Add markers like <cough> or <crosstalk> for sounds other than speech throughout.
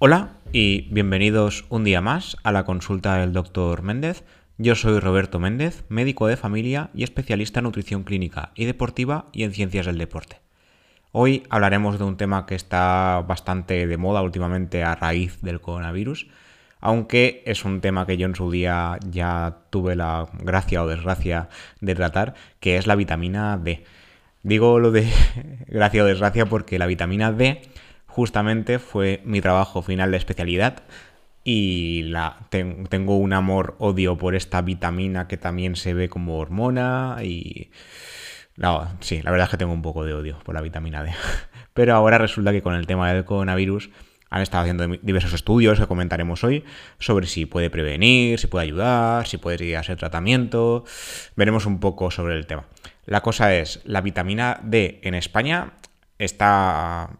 Hola y bienvenidos un día más a la consulta del Dr. Méndez. Yo soy Roberto Méndez, médico de familia y especialista en nutrición clínica y deportiva y en ciencias del deporte. Hoy hablaremos de un tema que está bastante de moda últimamente a raíz del coronavirus, aunque es un tema que yo en su día ya tuve la gracia o desgracia de tratar, que es la vitamina D. Digo lo de <laughs> gracia o desgracia porque la vitamina D justamente fue mi trabajo final de especialidad y la, tengo un amor-odio por esta vitamina que también se ve como hormona y... No, sí, la verdad es que tengo un poco de odio por la vitamina D. <laughs> Pero ahora resulta que con el tema del coronavirus han estado haciendo diversos estudios que comentaremos hoy sobre si puede prevenir, si puede ayudar, si puede ir a tratamiento. Veremos un poco sobre el tema. La cosa es, la vitamina D en España está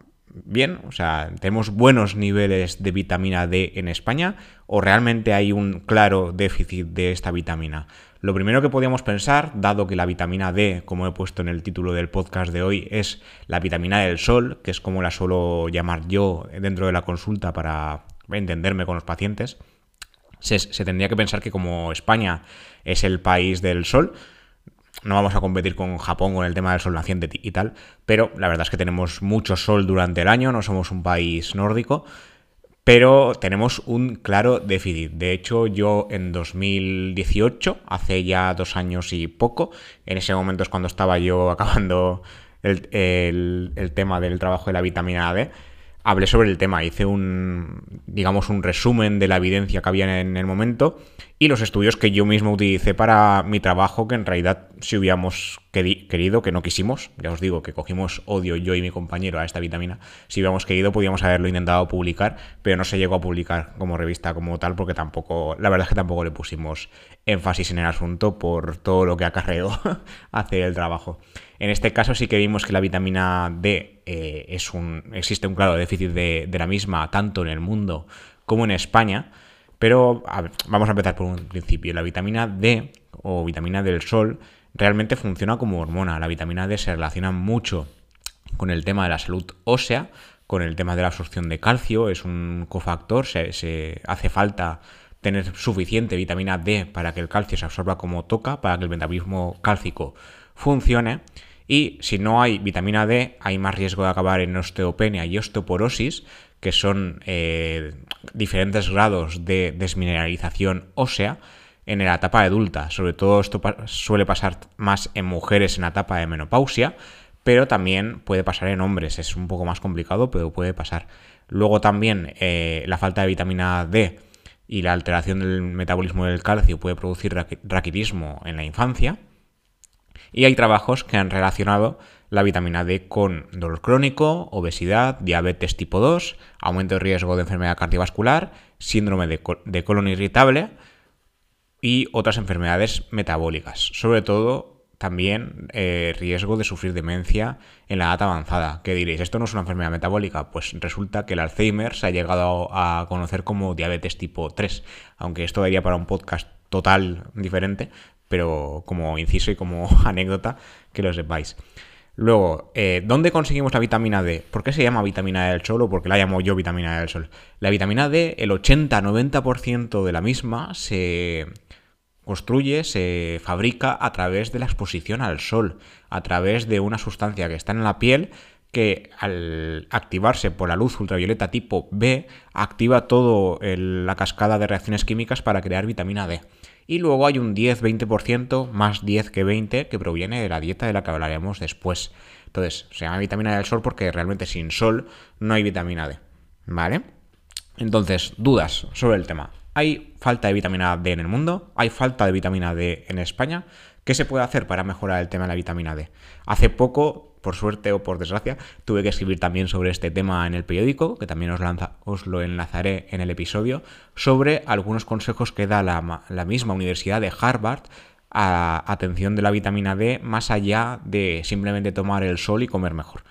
bien, o sea, tenemos buenos niveles de vitamina D en España o realmente hay un claro déficit de esta vitamina. Lo primero que podríamos pensar, dado que la vitamina D, como he puesto en el título del podcast de hoy, es la vitamina del sol, que es como la suelo llamar yo dentro de la consulta para entenderme con los pacientes, se, se tendría que pensar que como España es el país del sol, no vamos a competir con Japón con el tema del sol naciente y tal, pero la verdad es que tenemos mucho sol durante el año, no somos un país nórdico, pero tenemos un claro déficit. De hecho, yo en 2018, hace ya dos años y poco, en ese momento es cuando estaba yo <laughs> acabando el, el tema del trabajo de la vitamina D, hablé sobre el tema, hice un, digamos, un resumen de la evidencia que había en el momento y los estudios que yo mismo utilicé para mi trabajo, que en realidad si hubiéramos querido, que no quisimos, ya os digo que cogimos odio yo y mi compañero a esta vitamina, si hubiéramos querido podíamos haberlo intentado publicar, pero no se llegó a publicar como revista como tal porque tampoco, la verdad es que tampoco le pusimos énfasis en el asunto por todo lo que acarreó <laughs> hacer el trabajo. En este caso sí que vimos que la vitamina D eh, es un, existe un claro déficit de, la misma tanto en el mundo como en España. Pero vamos a empezar por un principio. La vitamina D o vitamina del sol realmente funciona como hormona. La vitamina D se relaciona mucho con el tema de la salud ósea, con el tema de la absorción de calcio, es un cofactor, se, se hace falta tener suficiente vitamina D para que el calcio se absorba como toca, para que el metabolismo cálcico funcione. Y si no hay vitamina D, hay más riesgo de acabar en osteopenia y osteoporosis, que son eh, diferentes grados de desmineralización ósea en la etapa adulta. Sobre todo esto suele pasar más en mujeres en la etapa de menopausia, pero también puede pasar en hombres. Es un poco más complicado, pero puede pasar. Luego también eh, la falta de vitamina D y la alteración del metabolismo del calcio puede producir raquitismo en la infancia. Y hay trabajos que han relacionado la vitamina D con dolor crónico, obesidad, diabetes tipo 2, aumento de riesgo de enfermedad cardiovascular, síndrome de, colon irritable y otras enfermedades metabólicas. Sobre todo también eh, riesgo de sufrir demencia en la edad avanzada. ¿Qué diréis? ¿Esto no es una enfermedad metabólica? Pues resulta que el Alzheimer se ha llegado a conocer como diabetes tipo 3, aunque esto daría para un podcast total diferente, pero como inciso y como <laughs> anécdota, que lo sepáis. Luego, eh, ¿dónde conseguimos la vitamina D? ¿Por qué se llama vitamina D del sol o por qué la llamo yo vitamina D del sol? La vitamina D, el 80-90% de la misma se construye, se fabrica a través de la exposición al sol, a través de una sustancia que está en la piel que al activarse por la luz ultravioleta tipo B activa toda la cascada de reacciones químicas para crear vitamina D. Y luego hay un 10-20%, más 10 que 20, que proviene de la dieta de la que hablaremos después. Entonces, se llama vitamina del sol porque realmente sin sol no hay vitamina D. ¿Vale? Entonces, dudas sobre el tema. ¿Hay falta de vitamina D en el mundo? ¿Hay falta de vitamina D en España? ¿Qué se puede hacer para mejorar el tema de la vitamina D? Hace poco por suerte o por desgracia, tuve que escribir también sobre este tema en el periódico, que también os, os lo enlazaré en el episodio, sobre algunos consejos que da la, misma Universidad de Harvard a atención de la vitamina D más allá de simplemente tomar el sol y comer mejor.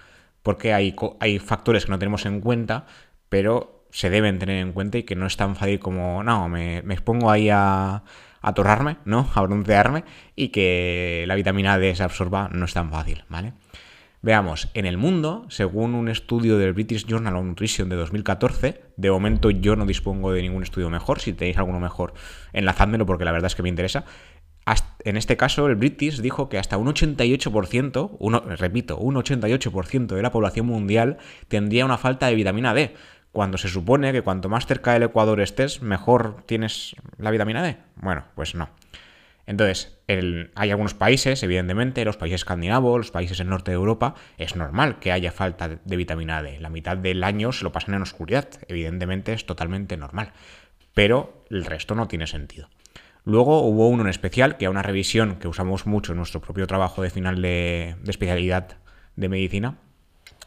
Porque hay, factores que no tenemos en cuenta, pero se deben tener en cuenta y que no es tan fácil como, no, me expongo ahí a, a torrarme, ¿no? <laughs> A broncearme y que la vitamina D se absorba no es tan fácil, ¿vale? Veamos, en el mundo, según un estudio del British Journal of Nutrition de 2014, de momento yo no dispongo de ningún estudio mejor, si tenéis alguno mejor, enlazádmelo porque la verdad es que me interesa. En este caso, el British dijo que hasta un 88%, uno, repito, un 88% de la población mundial tendría una falta de vitamina D, cuando se supone que cuanto más cerca del Ecuador estés, mejor tienes la vitamina D. Bueno, pues no. Entonces, hay algunos países, evidentemente, los países escandinavos, los países del norte de Europa, es normal que haya falta de vitamina D. La mitad del año se lo pasan en oscuridad. Evidentemente es totalmente normal. Pero el resto no tiene sentido. Luego hubo uno en especial, que era una revisión que usamos mucho en nuestro propio trabajo de final de, de especialidad de medicina,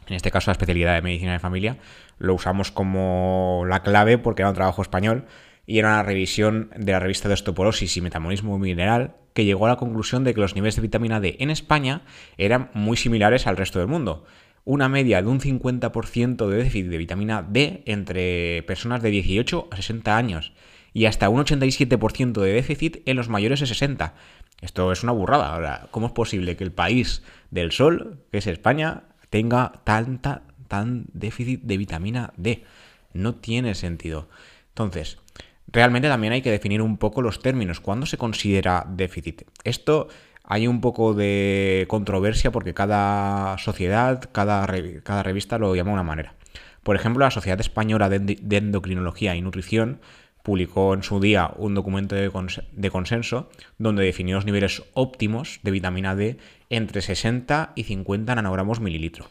en este caso la especialidad de medicina de familia, lo usamos como la clave porque era un trabajo español y era una revisión de la revista de osteoporosis y metabolismo mineral que llegó a la conclusión de que los niveles de vitamina D en España eran muy similares al resto del mundo. Una media de un 50% de déficit de vitamina D entre personas de 18 a 60 años y hasta un 87% de déficit en los mayores de 60. Esto es una burrada. Ahora, ¿cómo es posible que el país del sol, que es España, tenga tanta tan déficit de vitamina D? No tiene sentido. Entonces, realmente también hay que definir un poco los términos. ¿Cuándo se considera déficit? Esto hay un poco de controversia porque cada sociedad, cada, cada revista lo llama de una manera. Por ejemplo, la Sociedad Española de Endocrinología y Nutrición publicó en su día un documento de, consenso donde definió los niveles óptimos de vitamina D entre 60 y 50 nanogramos mililitro.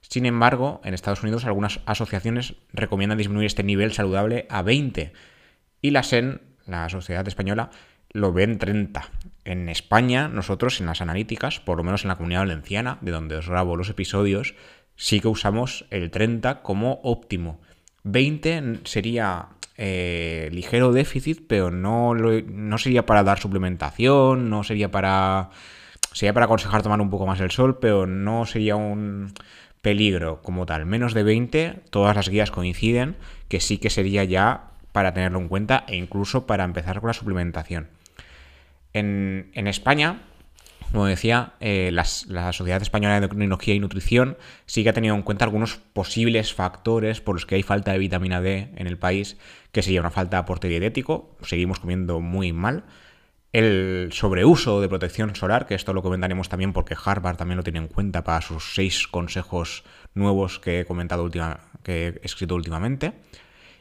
Sin embargo, en Estados Unidos algunas asociaciones recomiendan disminuir este nivel saludable a 20 y la SEN, la Sociedad Española, lo ve en 30. En España, nosotros en las analíticas, por lo menos en la comunidad valenciana, de donde os grabo los episodios, sí que usamos el 30 como óptimo. 20 sería eh, ligero déficit, pero no, no sería para dar suplementación, no sería para... Sería para aconsejar tomar un poco más el sol, pero no sería un peligro como tal. Menos de 20, todas las guías coinciden que sí que sería ya para tenerlo en cuenta e incluso para empezar con la suplementación. En, España, como decía, eh, la Sociedad Española de Endocrinología y Nutrición sí que ha tenido en cuenta algunos posibles factores por los que hay falta de vitamina D en el país, que sería una falta de aporte dietético, seguimos comiendo muy mal, el sobreuso de protección solar, que esto lo comentaremos también porque Harvard también lo tiene en cuenta para sus seis consejos nuevos que he comentado que he escrito últimamente.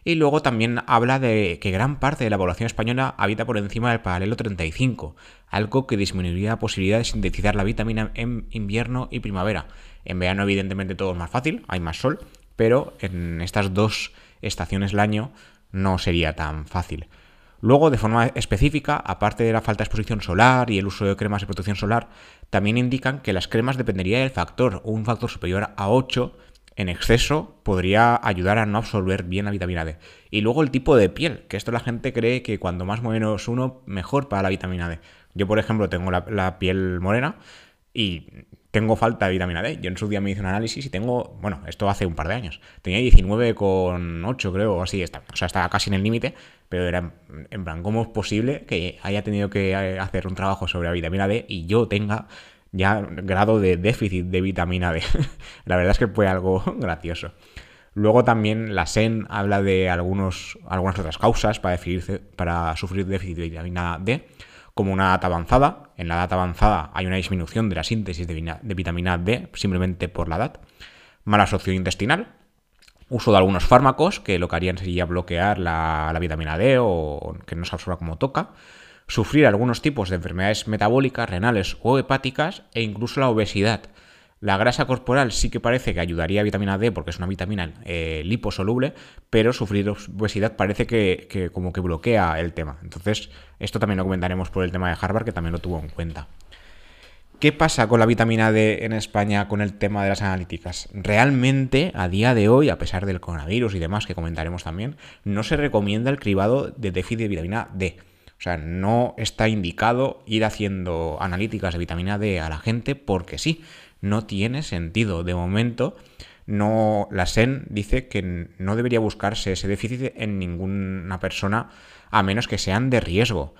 Y luego también habla de que gran parte de la población española habita por encima del paralelo 35, algo que disminuiría la posibilidad de sintetizar la vitamina en invierno y primavera. En verano evidentemente todo es más fácil, hay más sol, pero en estas dos estaciones del año no sería tan fácil. Luego, de forma específica, aparte de la falta de exposición solar y el uso de cremas de protección solar, también indican que las cremas dependería del factor, un factor superior a 8 en exceso podría ayudar a no absorber bien la vitamina D. Y luego el tipo de piel, que esto la gente cree que cuando más o menos uno, mejor para la vitamina D. Yo, por ejemplo, tengo la, piel morena y tengo falta de vitamina D. Yo en su día me hice un análisis y tengo, bueno, esto hace un par de años, tenía 19,8 creo, o así, está, o sea, estaba casi en el límite, pero era en plan, ¿cómo es posible que haya tenido que hacer un trabajo sobre la vitamina D y yo tenga ya grado de déficit de vitamina D. <laughs> la verdad es que fue algo <laughs> gracioso. Luego también la SEN habla de algunos, algunas otras causas para, para sufrir déficit de vitamina D, como una edad avanzada. En la edad avanzada hay una disminución de la síntesis de, vitamina D simplemente por la edad. Mala socio intestinal, uso de algunos fármacos que lo que harían sería bloquear la, vitamina D o que no se absorba como toca sufrir algunos tipos de enfermedades metabólicas, renales o hepáticas e incluso la obesidad. La grasa corporal sí que parece que ayudaría a vitamina D porque es una vitamina eh, liposoluble, pero sufrir obesidad parece que, como que bloquea el tema. Entonces, esto también lo comentaremos por el tema de Harvard, que también lo tuvo en cuenta. ¿Qué pasa con la vitamina D en España con el tema de las analíticas? Realmente, a día de hoy, a pesar del coronavirus y demás que comentaremos también, no se recomienda el cribado de déficit de vitamina D. O sea, no está indicado ir haciendo analíticas de vitamina D a la gente porque sí, no tiene sentido. De momento, no, la SEN dice que no debería buscarse ese déficit en ninguna persona a menos que sean de riesgo.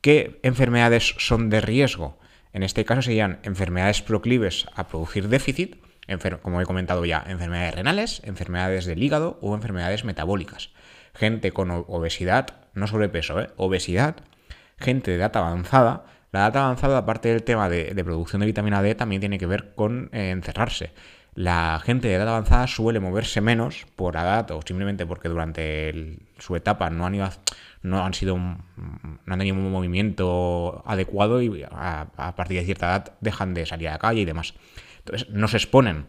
¿Qué enfermedades son de riesgo? En este caso serían enfermedades proclives a producir déficit, como he comentado ya, enfermedades renales, enfermedades del hígado o enfermedades metabólicas. Gente con obesidad, no sobrepeso, ¿eh? obesidad, gente de edad avanzada. La edad avanzada, aparte del tema de, producción de vitamina D, también tiene que ver con eh, encerrarse. La gente de edad avanzada suele moverse menos por edad o simplemente porque durante su etapa no han ido no han sido no han tenido un movimiento adecuado y a, partir de cierta edad dejan de salir a la calle y demás. Entonces no se exponen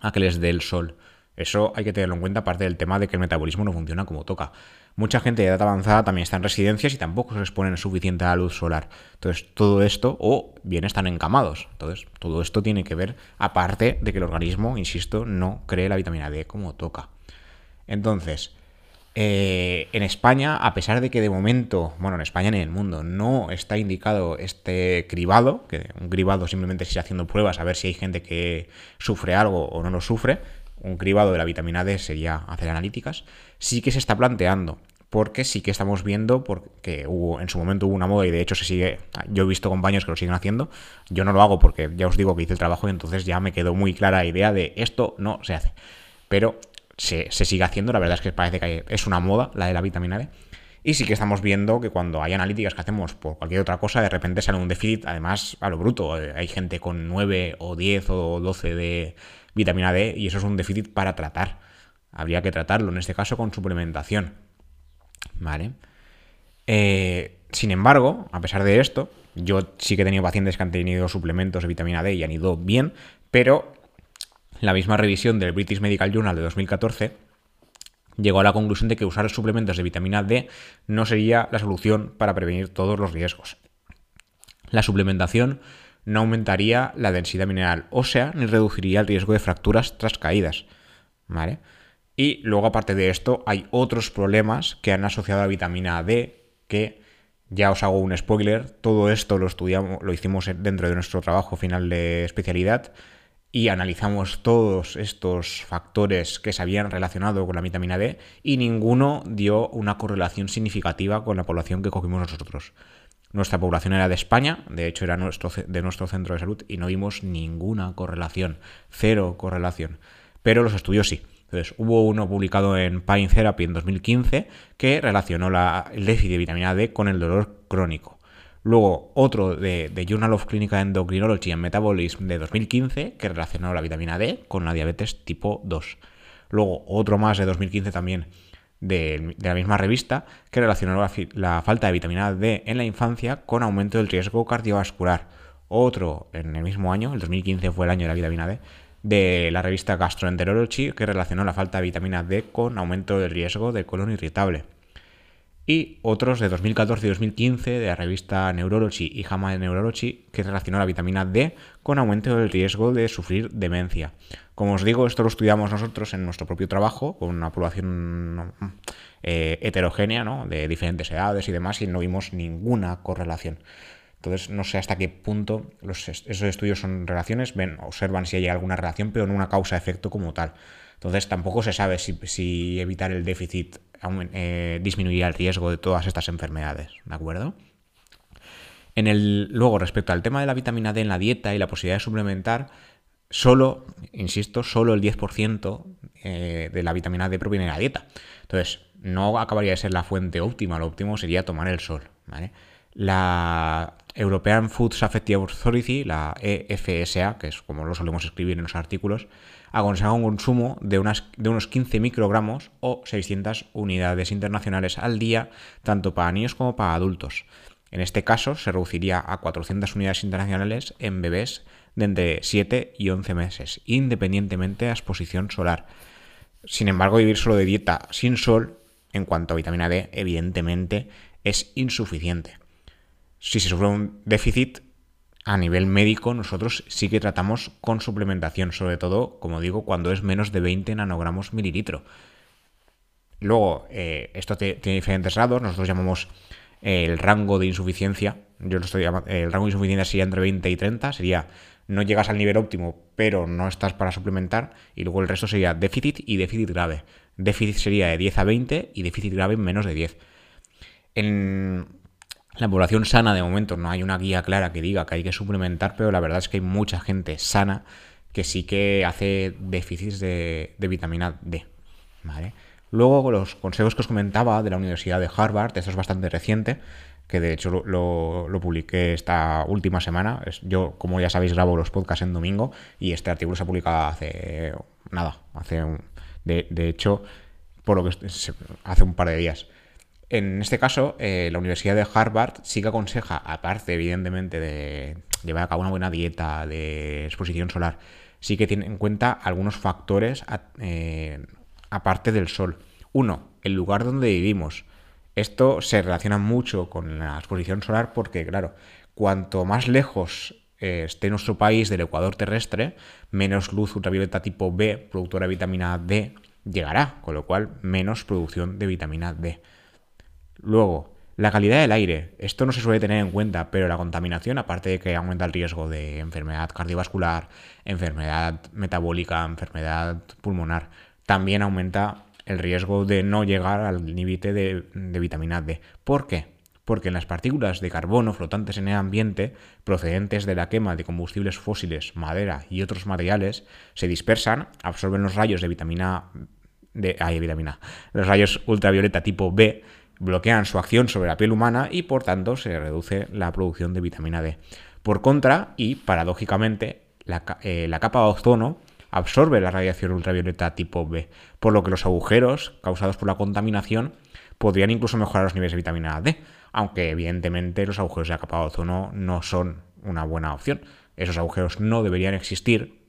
a que les dé el sol. Eso hay que tenerlo en cuenta, aparte del tema de que el metabolismo no funciona como toca. Mucha gente de edad avanzada también está en residencias y tampoco se exponen suficiente a la luz solar. Entonces, todo esto, o bien están encamados. Entonces, todo esto tiene que ver, aparte de que el organismo, insisto, no cree la vitamina D como toca. Entonces, eh, en España, a pesar de que de momento, bueno, en España ni en el mundo, no está indicado este cribado, que un cribado simplemente se está haciendo pruebas a ver si hay gente que sufre algo o no lo sufre, un cribado de la vitamina D sería hacer analíticas, sí que se está planteando, porque sí que estamos viendo, porque en su momento hubo una moda y de hecho se sigue, yo he visto compañeros que lo siguen haciendo, yo no lo hago porque ya os digo que hice el trabajo y entonces ya me quedó muy clara la idea de esto no se hace, pero se, sigue haciendo, la verdad es que parece que es una moda la de la vitamina D. Y sí que estamos viendo que cuando hay analíticas que hacemos por cualquier otra cosa, de repente sale un déficit, además a lo bruto. Hay gente con 9 o 10 o 12 de, vitamina D y eso es un déficit para tratar. Habría que tratarlo, en este caso con suplementación. ¿Vale? Eh, sin embargo, a pesar de esto, yo sí que he tenido pacientes que han tenido suplementos de vitamina D y han ido bien, pero la misma revisión del British Medical Journal de 2014 llegó a la conclusión de que usar suplementos de vitamina D no sería la solución para prevenir todos los riesgos. La suplementación no aumentaría la densidad mineral ósea ni reduciría el riesgo de fracturas tras caídas. ¿Vale? Y luego, aparte de esto, hay otros problemas que han asociado a vitamina D que ya os hago un spoiler. Todo esto lo estudiamos, lo hicimos dentro de nuestro trabajo final de especialidad y analizamos todos estos factores que se habían relacionado con la vitamina D y ninguno dio una correlación significativa con la población que cogimos nosotros. Nuestra población era de España, de hecho era de nuestro centro de salud y no vimos ninguna correlación, cero correlación. Pero los estudios sí. Entonces, hubo uno publicado en Pine Therapy en 2015 que relacionó la, el déficit de vitamina D con el dolor crónico. Luego, otro de, Journal of Clinical Endocrinology and Metabolism de 2015 que relacionó la vitamina D con la diabetes tipo 2. Luego, otro más de 2015 también de, la misma revista que relacionó la, falta de vitamina D en la infancia con aumento del riesgo cardiovascular. Otro, en el mismo año, el 2015 fue el año de la vitamina D, de la revista Gastroenterology que relacionó la falta de vitamina D con aumento del riesgo de colon irritable y otros de 2014 y 2015 de la revista Neurology y JAMA Neurology que relacionó la vitamina D con aumento del riesgo de sufrir demencia. Como os digo, esto lo estudiamos nosotros en nuestro propio trabajo con una población eh, heterogénea, de diferentes edades y demás, y no vimos ninguna correlación. Entonces, no sé hasta qué punto esos estudios son relaciones, ven, observan si hay alguna relación, pero no una causa-efecto como tal. Entonces, tampoco se sabe si evitar el déficit eh, disminuir el riesgo de todas estas enfermedades, ¿de acuerdo? En el, luego, respecto al tema de la vitamina D en la dieta y la posibilidad de suplementar, solo, insisto, solo el 10% eh, de la vitamina D proviene de la dieta. Entonces, no acabaría de ser la fuente óptima, lo óptimo sería tomar el sol. La European Food Safety Authority, la EFSA, que es como lo solemos escribir en los artículos, aconseja un consumo de, unas, de unos 15 microgramos o 600 unidades internacionales al día, tanto para niños como para adultos. En este caso, se reduciría a 400 unidades internacionales en bebés de entre 7 y 11 meses, independientemente de la exposición solar. Sin embargo, vivir solo de dieta sin sol, en cuanto a vitamina D, evidentemente es insuficiente. Si se sufre un déficit, a nivel médico nosotros sí que tratamos con suplementación, sobre todo, como digo, cuando es menos de 20 nanogramos mililitro. Luego, eh, esto tiene diferentes grados, nosotros llamamos eh, el rango de insuficiencia, yo lo estoy llamando, el rango de insuficiencia sería entre 20 y 30, sería no llegas al nivel óptimo, pero no estás para suplementar, y luego el resto sería déficit y déficit grave. Déficit sería de 10 a 20 y déficit grave menos de 10. En, la población sana de momento no hay una guía clara que diga que hay que suplementar, pero la verdad es que hay mucha gente sana que sí que hace déficits de, vitamina D. ¿vale? Luego, los consejos que os comentaba de la Universidad de Harvard, esto es bastante reciente, que de hecho lo, publiqué esta última semana. Yo, como ya sabéis, grabo los podcasts en domingo y este artículo se ha publicado hace nada, hace de, de hecho, por lo que hace un par de días. En este caso, eh, la Universidad de Harvard sí que aconseja, aparte, evidentemente, de llevar a cabo una buena dieta de exposición solar, sí que tiene en cuenta algunos factores eh, aparte del sol. Uno, el lugar donde vivimos. Esto se relaciona mucho con la exposición solar porque, claro, cuanto más lejos eh, esté nuestro país del ecuador terrestre, menos luz ultravioleta tipo B, productora de vitamina D, llegará, con lo cual menos producción de vitamina D. Luego, la calidad del aire. Esto no se suele tener en cuenta, pero la contaminación, aparte de que aumenta el riesgo de enfermedad cardiovascular, enfermedad metabólica, enfermedad pulmonar, también aumenta el riesgo de no llegar al límite de, de, vitamina D. ¿Por qué? Porque en las partículas de carbono flotantes en el ambiente, procedentes de la quema de combustibles fósiles, madera y otros materiales, se dispersan, absorben los rayos de vitamina de, ay, vitamina, los rayos ultravioleta tipo B, bloquean su acción sobre la piel humana y por tanto se reduce la producción de vitamina D. Por contra, y paradójicamente, la, eh, la capa de ozono absorbe la radiación ultravioleta tipo B, por lo que los agujeros causados por la contaminación podrían incluso mejorar los niveles de vitamina D, aunque evidentemente los agujeros de la capa de ozono no son una buena opción. Esos agujeros no deberían existir,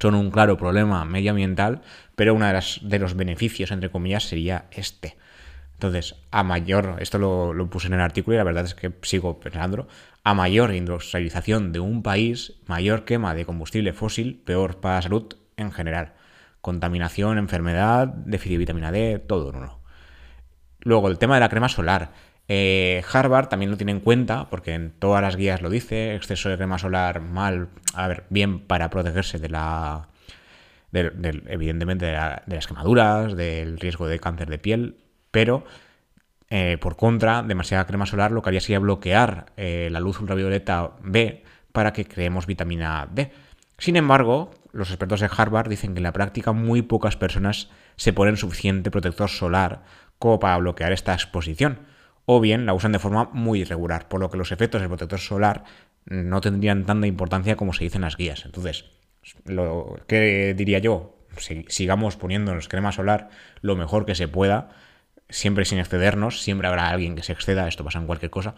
son un claro problema medioambiental, pero uno de, de los beneficios, entre comillas, sería este. Entonces, a mayor, esto lo, lo, puse en el artículo y la verdad es que sigo pensando, a mayor industrialización de un país, mayor quema de combustible fósil, peor para la salud en general. Contaminación, enfermedad, déficit de vitamina D, todo en uno. Luego, el tema de la crema solar. Eh, Harvard también lo tiene en cuenta, porque en todas las guías lo dice, exceso de crema solar mal, a ver, bien para protegerse de la... evidentemente de, de las quemaduras, del riesgo de cáncer de piel, pero eh, por contra, demasiada crema solar lo que haría sería bloquear eh, la luz ultravioleta B para que creemos vitamina D. Sin embargo, los expertos de Harvard dicen que en la práctica muy pocas personas se ponen suficiente protector solar como para bloquear esta exposición, o bien la usan de forma muy irregular, por lo que los efectos del protector solar no tendrían tanta importancia como se dice en las guías. Entonces, lo que diría yo, sigamos poniéndonos crema solar lo mejor que se pueda, siempre sin excedernos, siempre habrá alguien que se exceda, esto pasa en cualquier cosa,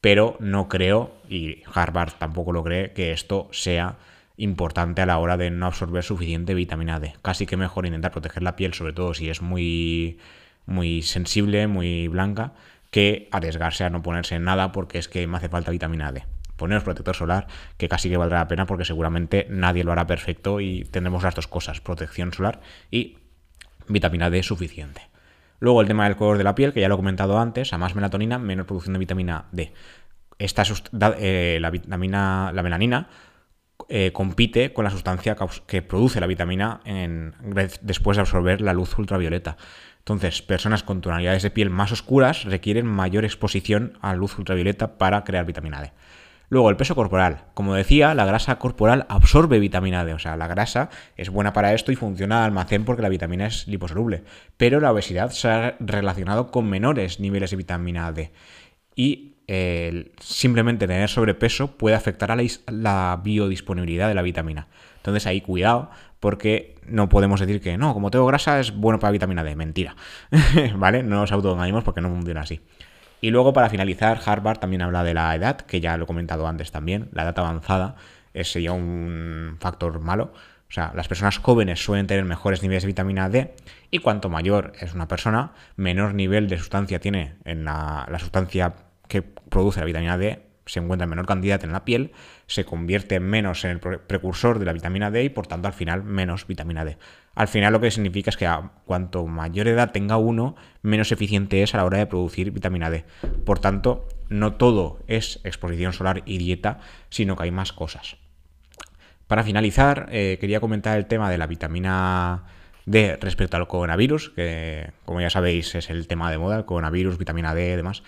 pero no creo, y Harvard tampoco lo cree, que esto sea importante a la hora de no absorber suficiente vitamina D. Casi que mejor intentar proteger la piel, sobre todo si es muy, muy sensible, muy blanca, que arriesgarse a no ponerse nada porque es que me hace falta vitamina D. Poneros protector solar, que casi que valdrá la pena porque seguramente nadie lo hará perfecto y tendremos las dos cosas, protección solar y vitamina D suficiente. Luego el tema del color de la piel, que ya lo he comentado antes, a más melatonina, menos producción de vitamina D. Esta, eh, la, vitamina, la melanina eh, compite con la sustancia que produce la vitamina después de absorber la luz ultravioleta. Entonces, personas con tonalidades de piel más oscuras requieren mayor exposición a luz ultravioleta para crear vitamina D. Luego, el peso corporal. Como decía, la grasa corporal absorbe vitamina D. O sea, la grasa es buena para esto y funciona almacén porque la vitamina es liposoluble. Pero la obesidad se ha relacionado con menores niveles de vitamina D. Y simplemente tener sobrepeso puede afectar a la, biodisponibilidad de la vitamina. Entonces ahí cuidado porque no podemos decir que no, como tengo grasa es bueno para vitamina D. Mentira. <laughs> ¿Vale? No nos autoengañemos porque no funciona así. Y luego, para finalizar, Harvard también habla de la edad, que ya lo he comentado antes también. La edad avanzada sería un factor malo. O sea, las personas jóvenes suelen tener mejores niveles de vitamina D y cuanto mayor es una persona, menor nivel de sustancia tiene en la, la sustancia que produce la vitamina D se encuentra en menor cantidad en la piel, se convierte menos en el precursor de la vitamina D y por tanto al final menos vitamina D. Al final lo que significa es que cuanto mayor edad tenga uno, menos eficiente es a la hora de producir vitamina D. Por tanto, no todo es exposición solar y dieta, sino que hay más cosas. Para finalizar, eh, quería comentar el tema de la vitamina D respecto al coronavirus, que como ya sabéis es el tema de moda, el coronavirus, vitamina D y demás.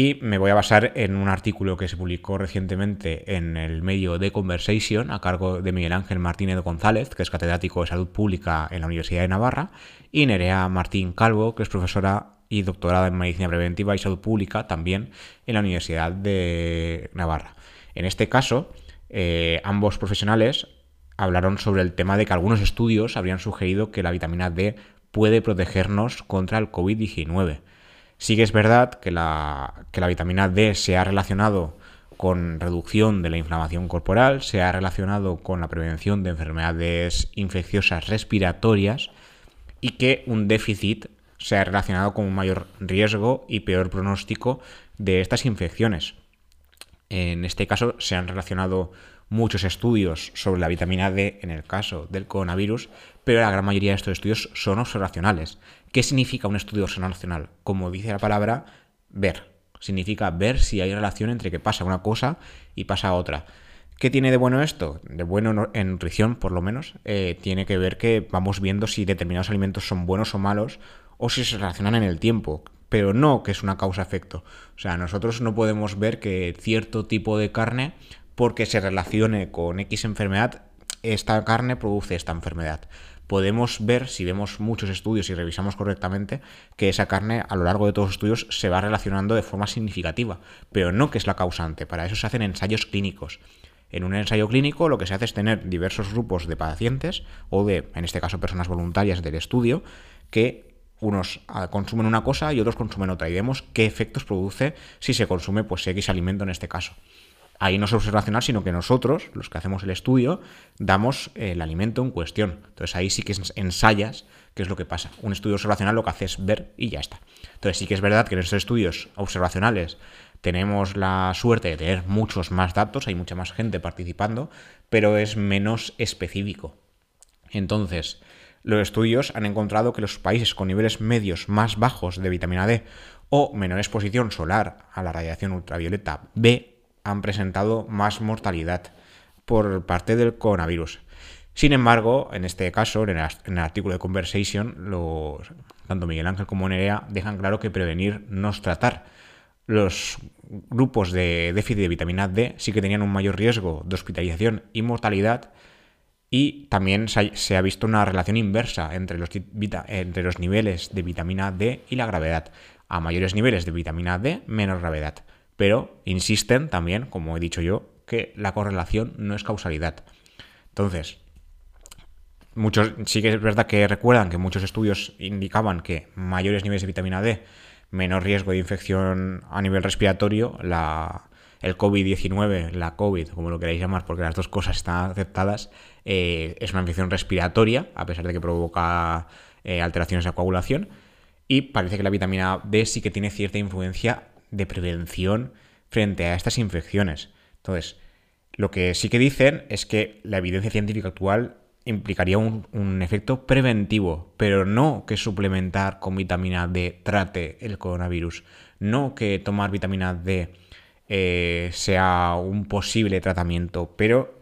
Y me voy a basar en un artículo que se publicó recientemente en el medio The Conversation a cargo de Miguel Ángel Martínez González, que es catedrático de salud pública en la Universidad de Navarra, y Nerea Martín Calvo, que es profesora y doctorada en medicina preventiva y salud pública también en la Universidad de Navarra. En este caso, eh, ambos profesionales hablaron sobre el tema de que algunos estudios habrían sugerido que la vitamina D puede protegernos contra el COVID-19. Sí que es verdad que la, que la vitamina D se ha relacionado con reducción de la inflamación corporal, se ha relacionado con la prevención de enfermedades infecciosas respiratorias y que un déficit se ha relacionado con un mayor riesgo y peor pronóstico de estas infecciones. En este caso se han relacionado muchos estudios sobre la vitamina D en el caso del coronavirus, pero la gran mayoría de estos estudios son observacionales. ¿Qué significa un estudio observacional? Como dice la palabra, ver. Significa ver si hay relación entre que pasa una cosa y pasa otra. ¿Qué tiene de bueno esto? De bueno en nutrición, por lo menos, eh, tiene que ver que vamos viendo si determinados alimentos son buenos o malos o si se relacionan en el tiempo, pero no que es una causa-efecto. O sea, nosotros no podemos ver que cierto tipo de carne porque se relacione con X enfermedad, esta carne produce esta enfermedad. Podemos ver, si vemos muchos estudios y revisamos correctamente, que esa carne a lo largo de todos los estudios se va relacionando de forma significativa, pero no que es la causante. Para eso se hacen ensayos clínicos. En un ensayo clínico lo que se hace es tener diversos grupos de pacientes, o de, en este caso, personas voluntarias del estudio, que unos ah, consumen una cosa y otros consumen otra, y vemos qué efectos produce si se consume pues X alimento en este caso ahí no es observacional, sino que nosotros, los que hacemos el estudio, damos el alimento en cuestión. Entonces ahí sí que ensayas qué es lo que pasa. Un estudio observacional lo que hace es ver y ya está. Entonces sí que es verdad que en estos estudios observacionales tenemos la suerte de tener muchos más datos, hay mucha más gente participando, pero es menos específico. Entonces, los estudios han encontrado que los países con niveles medios más bajos de vitamina D o menor exposición solar a la radiación ultravioleta B han presentado más mortalidad por parte del coronavirus. Sin embargo, en este caso, en el, artículo de Conversation, tanto Miguel Ángel como Nerea dejan claro que prevenir no es tratar. Los grupos de déficit de vitamina D sí que tenían un mayor riesgo de hospitalización y mortalidad y también se ha visto una relación inversa entre los, entre los niveles de vitamina D y la gravedad. A mayores niveles de vitamina D, menos gravedad pero insisten también, como he dicho yo, que la correlación no es causalidad. Entonces, muchos sí que es verdad que recuerdan que muchos estudios indicaban que mayores niveles de vitamina D, menor riesgo de infección a nivel respiratorio, la, el COVID-19, la COVID, como lo queráis llamar, porque las dos cosas están aceptadas, eh, es una infección respiratoria, a pesar de que provoca eh, alteraciones de coagulación, y parece que la vitamina D sí que tiene cierta influencia de prevención frente a estas infecciones. Entonces, lo que sí que dicen es que la evidencia científica actual implicaría un, efecto preventivo, pero no que suplementar con vitamina D trate el coronavirus, no que tomar vitamina D eh, sea un posible tratamiento, pero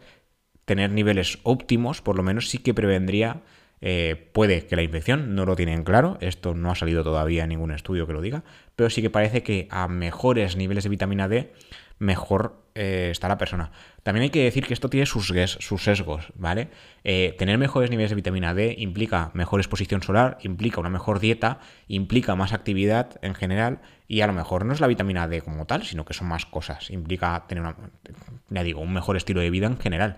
tener niveles óptimos por lo menos sí que prevendría eh, puede que la infección no lo tienen claro, esto no ha salido todavía en ningún estudio que lo diga, pero sí que parece que a mejores niveles de vitamina D, mejor eh, está la persona. También hay que decir que esto tiene sus, sus sesgos, ¿vale? Eh, tener mejores niveles de vitamina D implica mejor exposición solar, implica una mejor dieta, implica más actividad en general y a lo mejor no es la vitamina D como tal, sino que son más cosas. Implica tener, una, ya digo, un mejor estilo de vida en general.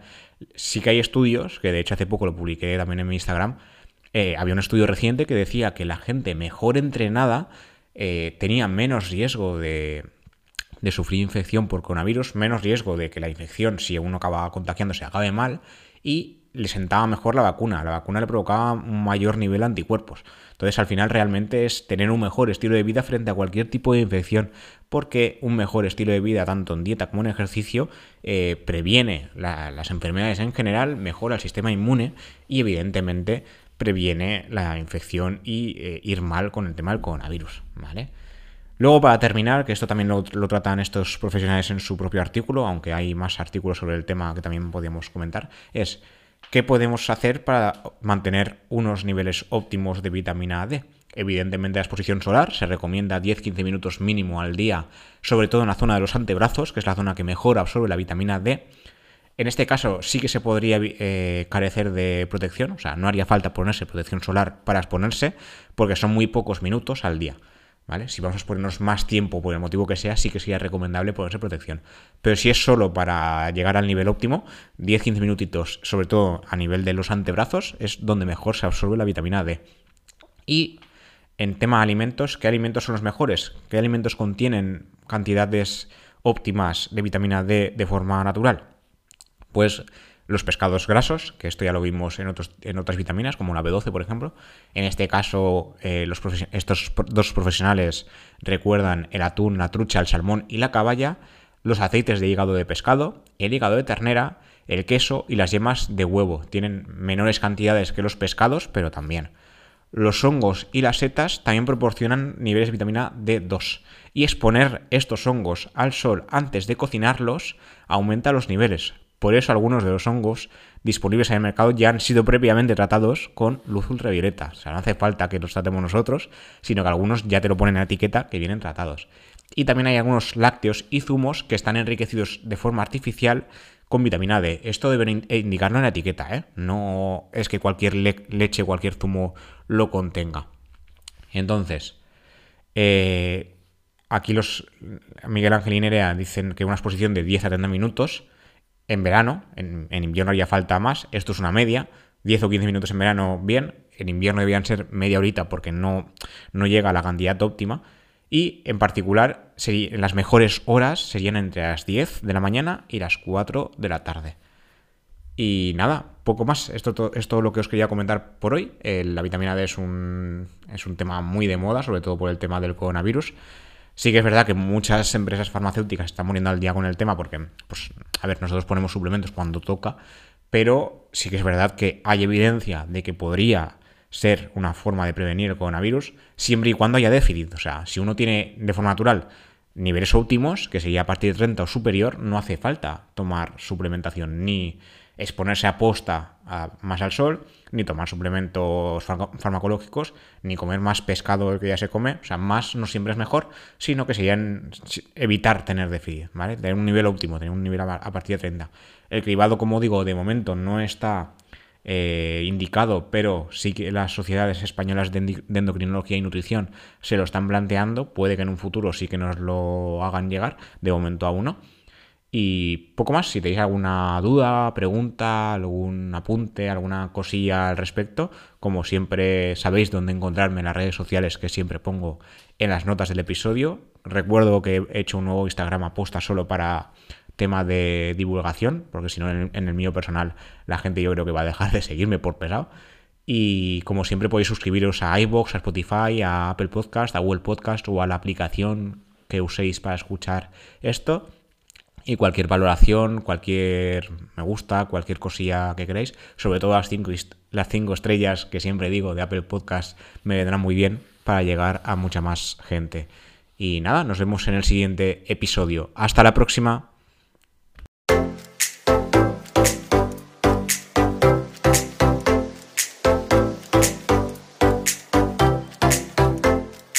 Sí que hay estudios, que de hecho hace poco lo publiqué también en mi Instagram, eh, había un estudio reciente que decía que la gente mejor entrenada eh, tenía menos riesgo de, de sufrir infección por coronavirus, menos riesgo de que la infección, si uno acaba contagiándose, acabe mal y le sentaba mejor la vacuna. La vacuna le provocaba un mayor nivel de anticuerpos. Entonces, al final, realmente es tener un mejor estilo de vida frente a cualquier tipo de infección, porque un mejor estilo de vida, tanto en dieta como en ejercicio, eh, previene las enfermedades en general, mejora el sistema inmune y, evidentemente, previene la infección y eh, ir mal con el tema del coronavirus. ¿Vale? Luego, para terminar, que esto también lo, tratan estos profesionales en su propio artículo, aunque hay más artículos sobre el tema que también podríamos comentar, es ¿qué podemos hacer para mantener unos niveles óptimos de vitamina D? Evidentemente la exposición solar se recomienda 10-15 minutos mínimo al día, sobre todo en la zona de los antebrazos, que es la zona que mejor absorbe la vitamina D. En este caso sí que se podría eh, carecer de protección, o sea, no haría falta ponerse protección solar para exponerse, porque son muy pocos minutos al día. ¿Vale? Si vamos a exponernos más tiempo por el motivo que sea, sí que sería recomendable ponerse protección. Pero si es solo para llegar al nivel óptimo, 10-15 minutitos, sobre todo a nivel de los antebrazos, es donde mejor se absorbe la vitamina D. Y en tema de alimentos, ¿qué alimentos son los mejores? ¿Qué alimentos contienen cantidades óptimas de vitamina D de forma natural? Pues los pescados grasos, que esto ya lo vimos en, otros, en otras vitaminas, como la B12, por ejemplo. En este caso, eh, estos dos profesionales recuerdan el atún, la trucha, el salmón y la caballa, los aceites de hígado de pescado, el hígado de ternera, el queso y las yemas de huevo. Tienen menores cantidades que los pescados, pero también. Los hongos y las setas también proporcionan niveles de vitamina D2 y exponer estos hongos al sol antes de cocinarlos aumenta los niveles. Por eso algunos de los hongos disponibles en el mercado ya han sido previamente tratados con luz ultravioleta. O sea, no hace falta que los tratemos nosotros, sino que algunos ya te lo ponen en la etiqueta que vienen tratados. Y también hay algunos lácteos y zumos que están enriquecidos de forma artificial con vitamina D. Esto debe indicarlo en la etiqueta, ¿eh? No es que cualquier leche, cualquier zumo lo contenga. Entonces, eh, aquí los Miguel Ángel y Nerea dicen que una exposición de 10 a 30 minutos en verano, en, invierno haría falta más, esto es una media, 10 o 15 minutos en verano bien, en invierno debían ser media horita porque no, no llega a la cantidad óptima. Y en particular, las mejores horas serían entre las 10 de la mañana y las 4 de la tarde. Y nada, poco más. Esto es todo lo que os quería comentar por hoy. la vitamina D es un, es un tema muy de moda, sobre todo por el tema del coronavirus. Sí que es verdad que muchas empresas farmacéuticas están muriendo al día con el tema porque, pues, a ver, nosotros ponemos suplementos cuando toca, pero sí que es verdad que hay evidencia de que podría ser una forma de prevenir el coronavirus siempre y cuando haya déficit. O sea, si uno tiene de forma natural niveles óptimos, que sería a partir de 30 o superior, no hace falta tomar suplementación ni exponerse a posta más al sol, ni tomar suplementos farmacológicos, ni comer más pescado del que ya se come. O sea, más no siempre es mejor, sino que sería evitar tener déficit, ¿vale? Tener un nivel óptimo, tener un nivel a, partir de 30. El cribado, como digo, de momento no está eh, indicado, pero sí que las sociedades españolas de, endocrinología y nutrición se lo están planteando. Puede que en un futuro sí que nos lo hagan llegar, de momento aún no. Y poco más, si tenéis alguna duda, pregunta, algún apunte, alguna cosilla al respecto, como siempre sabéis dónde encontrarme en las redes sociales que siempre pongo en las notas del episodio. Recuerdo que he hecho un nuevo Instagram aposta solo para tema de divulgación, porque si no en, el mío personal la gente yo creo que va a dejar de seguirme por pesado. Y como siempre podéis suscribiros a iVoox, a Spotify, a Apple Podcast, a Google Podcast o a la aplicación que uséis para escuchar esto. Y cualquier valoración, cualquier me gusta, cualquier cosilla que queráis, sobre todo las cinco, las cinco estrellas que siempre digo de Apple Podcast me vendrán muy bien para llegar a mucha más gente. Y nada, nos vemos en el siguiente episodio. Hasta la próxima.